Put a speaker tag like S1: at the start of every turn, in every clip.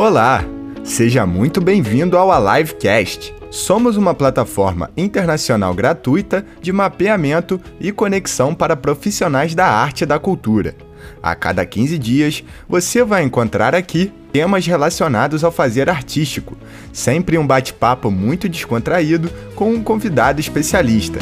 S1: Olá, seja muito bem-vindo ao AliveCast. Somos uma plataforma internacional gratuita de mapeamento e conexão para profissionais da arte e da cultura. A cada 15 dias, você vai encontrar aqui temas relacionados ao fazer artístico, sempre um bate-papo muito descontraído com um convidado especialista.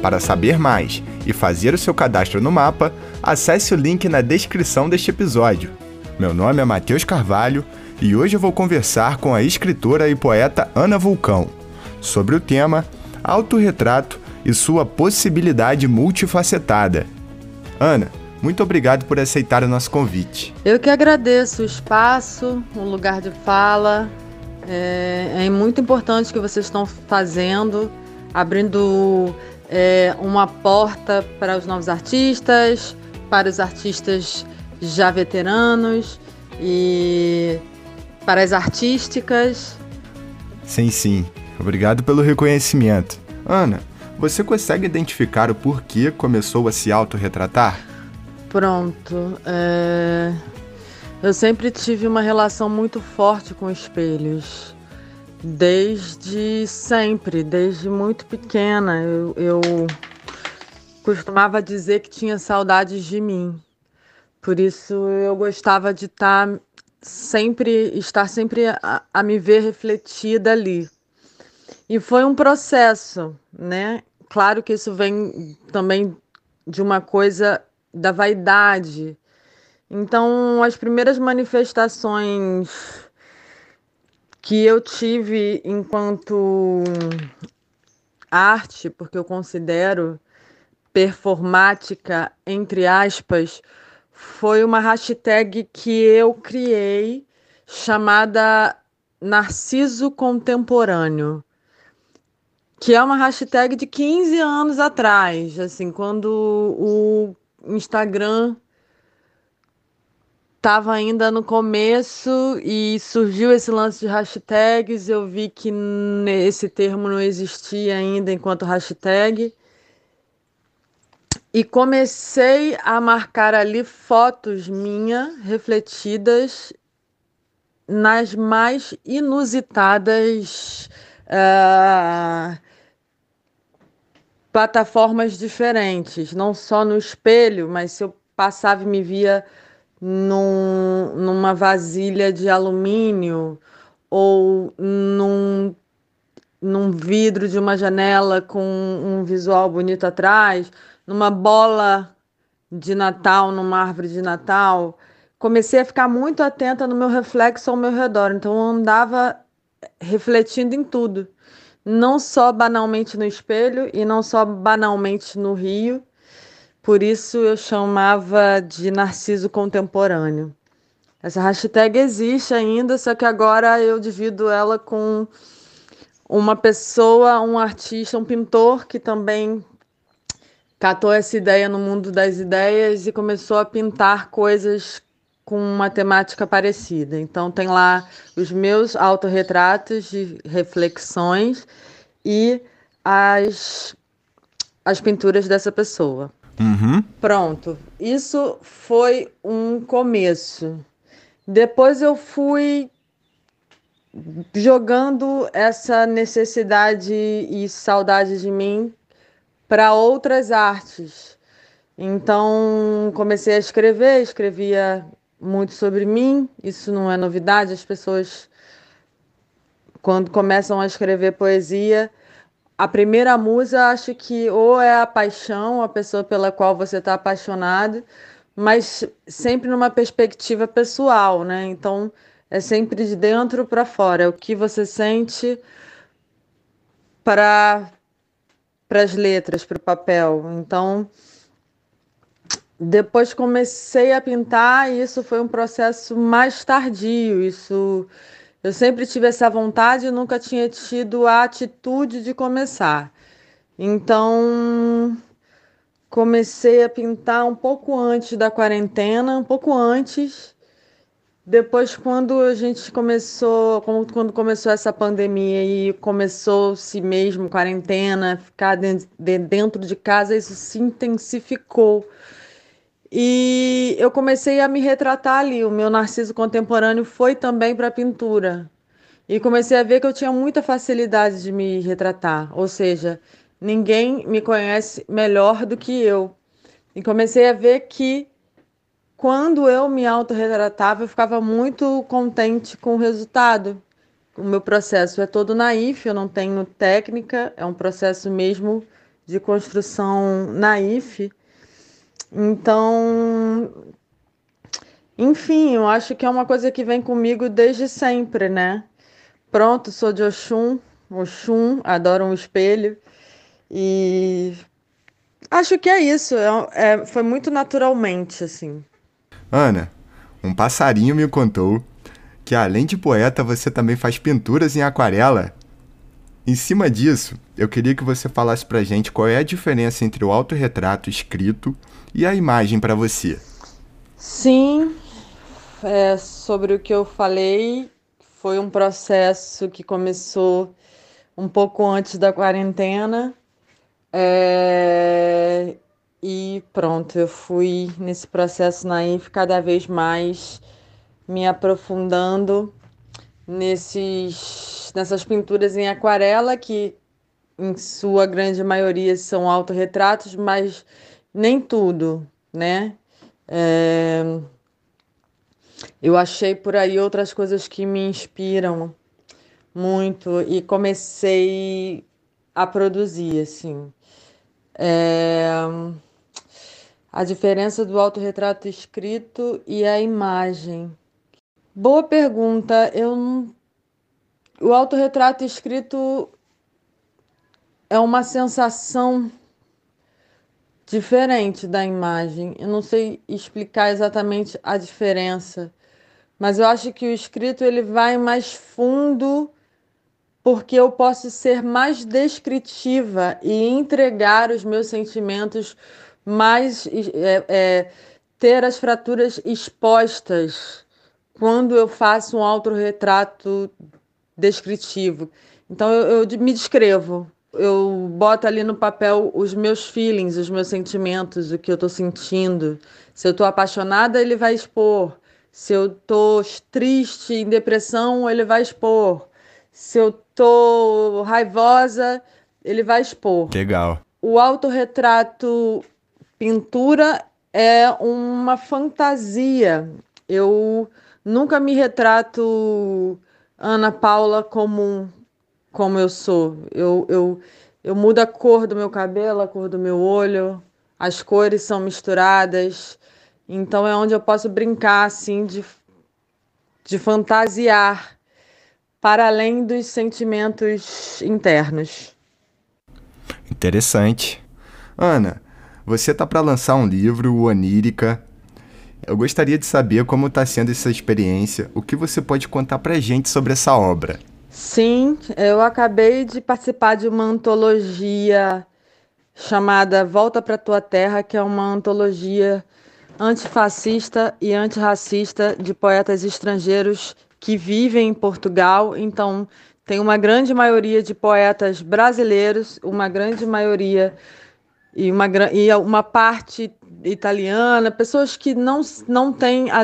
S1: Para saber mais e fazer o seu cadastro no mapa, acesse o link na descrição deste episódio. Meu nome é Matheus Carvalho e hoje eu vou conversar com a escritora e poeta Ana Vulcão sobre o tema autorretrato e sua possibilidade multifacetada. Ana, muito obrigado por aceitar o nosso convite.
S2: Eu que agradeço o espaço, o lugar de fala. É, é muito importante o que vocês estão fazendo, abrindo é, uma porta para os novos artistas, para os artistas já veteranos e para as artísticas.
S1: Sim, sim. Obrigado pelo reconhecimento. Ana, você consegue identificar o porquê começou a se autorretratar?
S2: Pronto. É... Eu sempre tive uma relação muito forte com espelhos. Desde sempre, desde muito pequena. Eu, eu costumava dizer que tinha saudades de mim. Por isso eu gostava de estar tá sempre, estar sempre a, a me ver refletida ali. E foi um processo, né? Claro que isso vem também de uma coisa da vaidade. Então, as primeiras manifestações que eu tive enquanto arte, porque eu considero performática, entre aspas, foi uma hashtag que eu criei chamada Narciso Contemporâneo, que é uma hashtag de 15 anos atrás, assim, quando o Instagram estava ainda no começo e surgiu esse lance de hashtags. Eu vi que esse termo não existia ainda enquanto hashtag. E comecei a marcar ali fotos minhas refletidas nas mais inusitadas uh, plataformas diferentes, não só no espelho, mas se eu passava e me via num, numa vasilha de alumínio ou num, num vidro de uma janela com um visual bonito atrás, numa bola de Natal, numa árvore de Natal. Comecei a ficar muito atenta no meu reflexo ao meu redor, então eu andava refletindo em tudo não só banalmente no espelho e não só banalmente no rio. Por isso eu chamava de Narciso Contemporâneo. Essa hashtag existe ainda, só que agora eu divido ela com uma pessoa, um artista, um pintor que também catou essa ideia no mundo das ideias e começou a pintar coisas com uma temática parecida. Então tem lá os meus autorretratos de reflexões e as, as pinturas dessa pessoa.
S1: Uhum.
S2: Pronto. Isso foi um começo. Depois eu fui jogando essa necessidade e saudade de mim para outras artes. Então comecei a escrever, escrevia muito sobre mim, isso não é novidade, as pessoas, quando começam a escrever poesia, a primeira musa acho que ou é a paixão, a pessoa pela qual você está apaixonado, mas sempre numa perspectiva pessoal, né? Então é sempre de dentro para fora, é o que você sente para para as letras, para o papel. Então depois comecei a pintar e isso foi um processo mais tardio. Isso eu sempre tive essa vontade e nunca tinha tido a atitude de começar. Então comecei a pintar um pouco antes da quarentena, um pouco antes. Depois, quando a gente começou, quando começou essa pandemia e começou-se mesmo quarentena, ficar dentro de casa, isso se intensificou E eu comecei a me retratar ali. O meu narciso contemporâneo foi também para a pintura. E comecei a ver que eu tinha muita facilidade de me retratar. Ou seja, ninguém me conhece melhor do que eu. E comecei a ver que quando eu me autorretratava, eu ficava muito contente com o resultado. O meu processo é todo naif, eu não tenho técnica, é um processo mesmo de construção naif. Então, enfim, eu acho que é uma coisa que vem comigo desde sempre, né? Pronto, sou de Oxum, Oxum, adoro um espelho. E acho que é isso, é, é, foi muito naturalmente, assim.
S1: Ana, um passarinho me contou que além de poeta, você também faz pinturas em aquarela. Em cima disso, eu queria que você falasse pra gente qual é a diferença entre o autorretrato escrito e a imagem para você.
S2: Sim, é, sobre o que eu falei, foi um processo que começou um pouco antes da quarentena. É, e pronto, eu fui nesse processo naif cada vez mais me aprofundando nesses, nessas pinturas em aquarela que em sua grande maioria são autorretratos, mas nem tudo, né? É... Eu achei por aí outras coisas que me inspiram muito e comecei a produzir, assim. É... A diferença do autorretrato escrito e a imagem. Boa pergunta. Eu. O autorretrato escrito é uma sensação diferente da imagem. Eu não sei explicar exatamente a diferença, mas eu acho que o escrito ele vai mais fundo porque eu posso ser mais descritiva e entregar os meus sentimentos mais é, é, ter as fraturas expostas quando eu faço um autorretrato descritivo. Então eu, eu me descrevo, eu boto ali no papel os meus feelings, os meus sentimentos, o que eu estou sentindo. Se eu estou apaixonada, ele vai expor. Se eu estou triste, em depressão, ele vai expor. Se eu estou raivosa, ele vai expor.
S1: Legal.
S2: O autorretrato pintura é uma fantasia. Eu Nunca me retrato Ana Paula como, como eu sou. Eu, eu, eu mudo a cor do meu cabelo, a cor do meu olho, as cores são misturadas. Então é onde eu posso brincar assim de, de fantasiar para além dos sentimentos internos.
S1: Interessante. Ana, você tá para lançar um livro, o Onírica, eu gostaria de saber como está sendo essa experiência, o que você pode contar para gente sobre essa obra.
S2: Sim, eu acabei de participar de uma antologia chamada Volta para Tua Terra, que é uma antologia antifascista e antirracista de poetas estrangeiros que vivem em Portugal. Então, tem uma grande maioria de poetas brasileiros, uma grande maioria e uma, e uma parte italiana, pessoas que não, não têm a,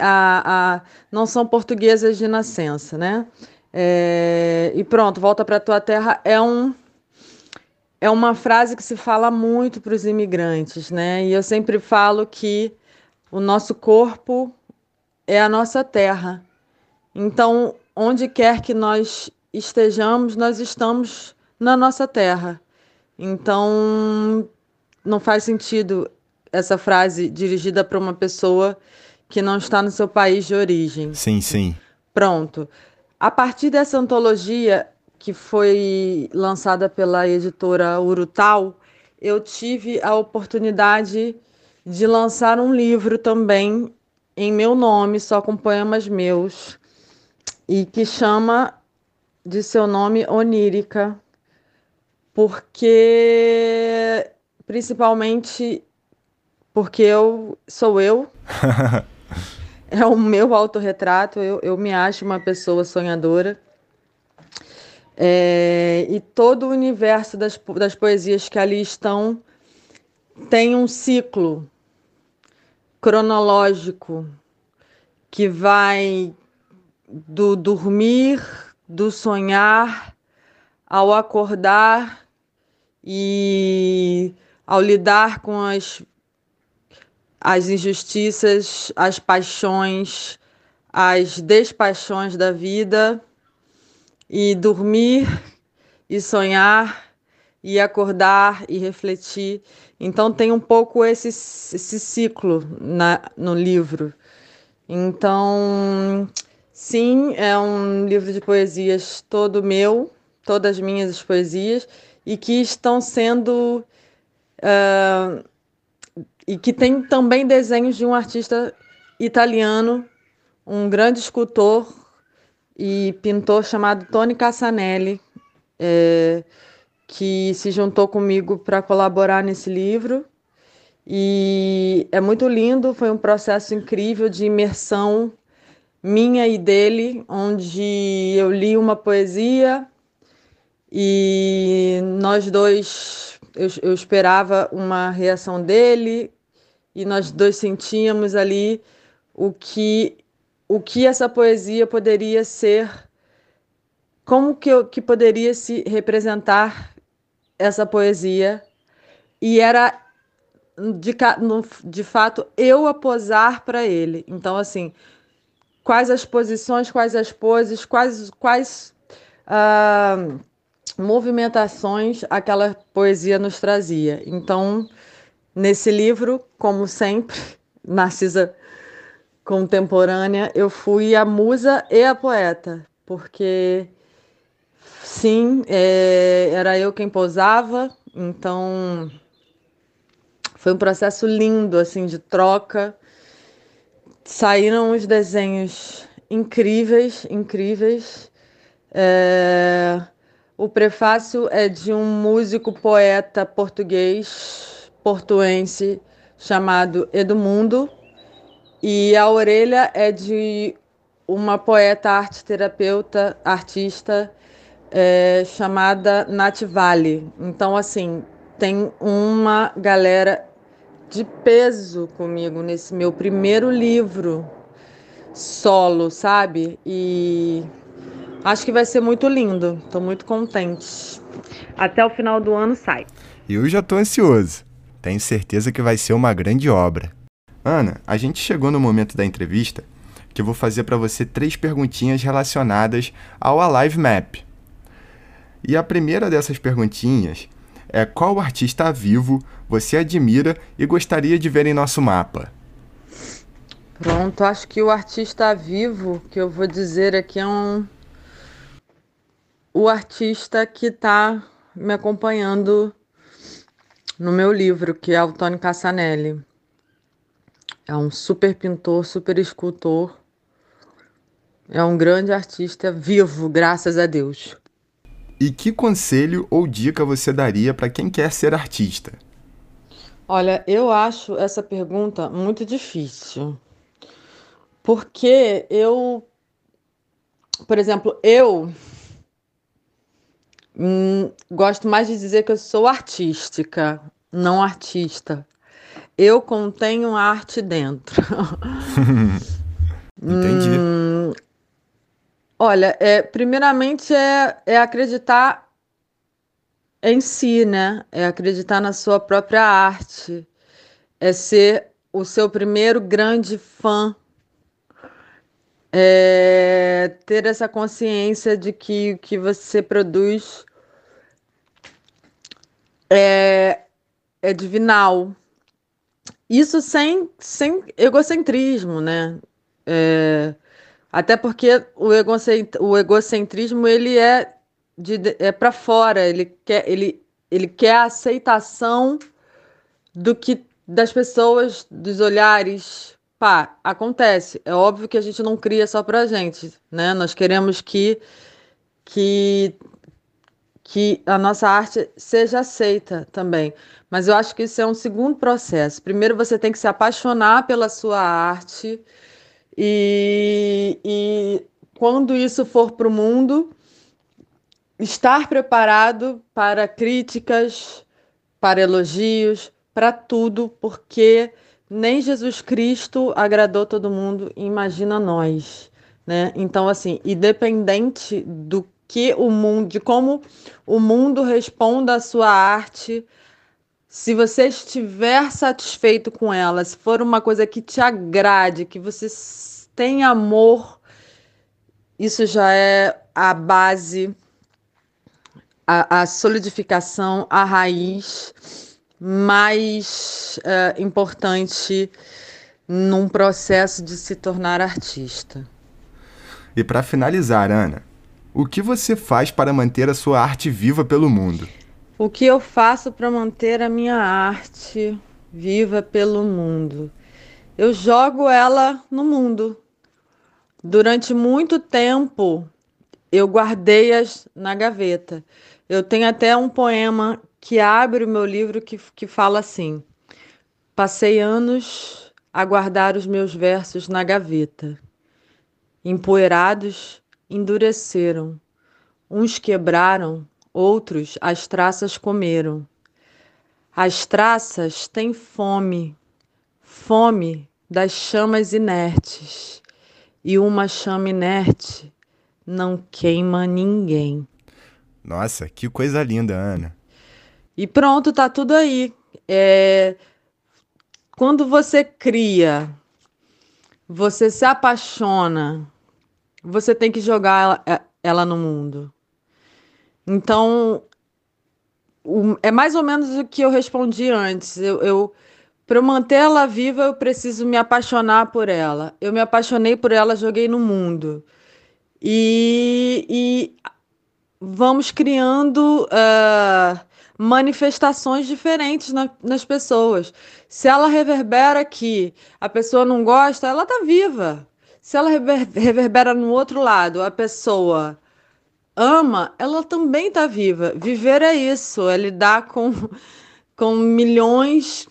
S2: a, a não são portuguesas de nascença, né? É, e pronto, volta para tua terra é um é uma frase que se fala muito para os imigrantes, né? E eu sempre falo que o nosso corpo é a nossa terra. Então, onde quer que nós estejamos, nós estamos na nossa terra. Então, não faz sentido essa frase dirigida para uma pessoa que não está no seu país de origem.
S1: Sim, sim.
S2: Pronto. A partir dessa antologia que foi lançada pela editora Urutau, eu tive a oportunidade de lançar um livro também em meu nome, só com poemas meus, e que chama de seu nome Onírica, porque principalmente porque eu sou eu. é o meu autorretrato, eu, eu me acho uma pessoa sonhadora. É, e todo o universo das, das poesias que ali estão tem um ciclo. cronológico que vai do dormir, do sonhar, ao acordar e ao lidar com as, as injustiças, as paixões, as despaixões da vida, e dormir e sonhar e acordar e refletir. Então tem um pouco esse, esse ciclo na, no livro. Então, sim, é um livro de poesias todo meu, todas as minhas poesias, e que estão sendo. Uh, e que tem também desenhos de um artista italiano, um grande escultor e pintor chamado Tony Cassanelli. É, que se juntou comigo para colaborar nesse livro. E é muito lindo, foi um processo incrível de imersão minha e dele, onde eu li uma poesia e nós dois, eu, eu esperava uma reação dele e nós dois sentíamos ali o que o que essa poesia poderia ser, como que, eu, que poderia se representar essa poesia e era de, de fato eu a posar para ele. Então, assim, quais as posições, quais as poses, quais, quais uh, movimentações aquela poesia nos trazia. Então, nesse livro, como sempre, Narcisa contemporânea, eu fui a musa e a poeta, porque Sim, é, era eu quem posava, então foi um processo lindo, assim, de troca. Saíram os desenhos incríveis, incríveis. É, o prefácio é de um músico poeta português, portuense, chamado Edmundo, e a orelha é de uma poeta arte terapeuta, artista é, chamada Nativale. Então, assim, tem uma galera de peso comigo nesse meu primeiro livro solo, sabe? E acho que vai ser muito lindo. Estou muito contente. Até o final do ano sai.
S1: Eu já estou ansioso. Tenho certeza que vai ser uma grande obra. Ana, a gente chegou no momento da entrevista que eu vou fazer para você três perguntinhas relacionadas ao Alive Map. E a primeira dessas perguntinhas é qual artista vivo você admira e gostaria de ver em nosso mapa?
S2: Pronto, acho que o artista vivo que eu vou dizer aqui é um o artista que está me acompanhando no meu livro, que é o Tony Cassanelli. É um super pintor, super escultor. É um grande artista vivo, graças a Deus.
S1: E que conselho ou dica você daria para quem quer ser artista?
S2: Olha, eu acho essa pergunta muito difícil. Porque eu, por exemplo, eu hum, gosto mais de dizer que eu sou artística, não artista. Eu contenho arte dentro.
S1: Entendi. Hum,
S2: Olha, é, primeiramente é, é acreditar em si, né? É acreditar na sua própria arte, é ser o seu primeiro grande fã, é ter essa consciência de que o que você produz é, é divinal. Isso sem, sem egocentrismo, né? É, até porque o, o egocentrismo ele é, de, é para fora, ele quer, ele, ele quer a aceitação do que das pessoas, dos olhares. Pá, acontece. É óbvio que a gente não cria só pra gente, né? Nós queremos que que que a nossa arte seja aceita também. Mas eu acho que isso é um segundo processo. Primeiro você tem que se apaixonar pela sua arte e, e quando isso for para o mundo, estar preparado para críticas, para elogios, para tudo, porque nem Jesus Cristo agradou todo mundo, imagina nós, né? Então, assim, independente do que o mundo, de como o mundo responda à sua arte, se você estiver satisfeito com ela, se for uma coisa que te agrade, que você tem amor, isso já é a base, a, a solidificação, a raiz mais uh, importante num processo de se tornar artista.
S1: E para finalizar, Ana, o que você faz para manter a sua arte viva pelo mundo?
S2: O que eu faço para manter a minha arte viva pelo mundo? Eu jogo ela no mundo. Durante muito tempo eu guardei-as na gaveta. Eu tenho até um poema que abre o meu livro que, que fala assim: Passei anos a guardar os meus versos na gaveta. Empoeirados, endureceram. Uns quebraram, outros as traças comeram. As traças têm fome, fome das chamas inertes, e uma chama inerte não queima ninguém.
S1: Nossa, que coisa linda, Ana.
S2: E pronto, tá tudo aí. É... Quando você cria, você se apaixona, você tem que jogar ela, é, ela no mundo. Então, é mais ou menos o que eu respondi antes. Eu, eu para manter ela viva, eu preciso me apaixonar por ela. Eu me apaixonei por ela, joguei no mundo. E, e vamos criando uh, manifestações diferentes na, nas pessoas. Se ela reverbera aqui, a pessoa não gosta, ela tá viva. Se ela rever, reverbera no outro lado, a pessoa ama, ela também tá viva. Viver é isso, é lidar com, com milhões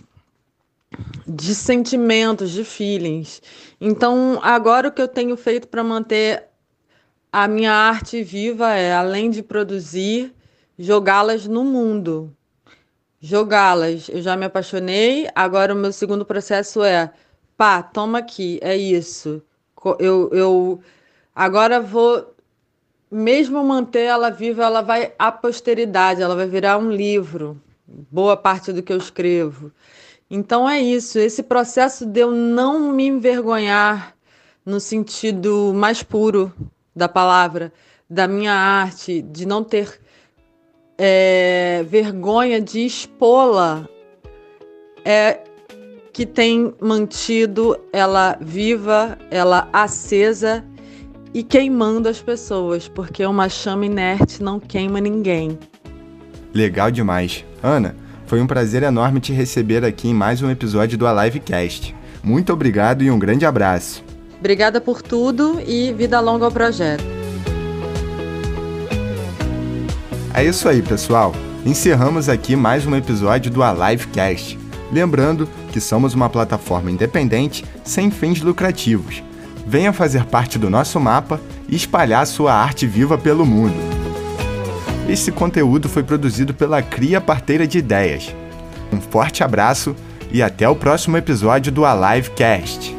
S2: de sentimentos, de feelings. Então, agora o que eu tenho feito para manter a minha arte viva é, além de produzir, jogá-las no mundo. Jogá-las. Eu já me apaixonei, agora o meu segundo processo é, pá, toma aqui, é isso. Eu, eu agora vou, mesmo manter ela viva, ela vai à posteridade, ela vai virar um livro, boa parte do que eu escrevo. Então é isso, esse processo de eu não me envergonhar no sentido mais puro da palavra, da minha arte, de não ter é, vergonha de expô-la é que tem mantido ela viva, ela acesa e queimando as pessoas, porque uma chama inerte não queima ninguém.
S1: Legal demais. Ana, foi um prazer enorme te receber aqui em mais um episódio do Alivecast. Muito obrigado e um grande abraço.
S2: Obrigada por tudo e vida longa ao projeto.
S1: É isso aí, pessoal. Encerramos aqui mais um episódio do AliveCast. Lembrando que somos uma plataforma independente sem fins lucrativos. Venha fazer parte do nosso mapa e espalhar sua arte viva pelo mundo. Esse conteúdo foi produzido pela Cria Parteira de Ideias. Um forte abraço e até o próximo episódio do AliveCast.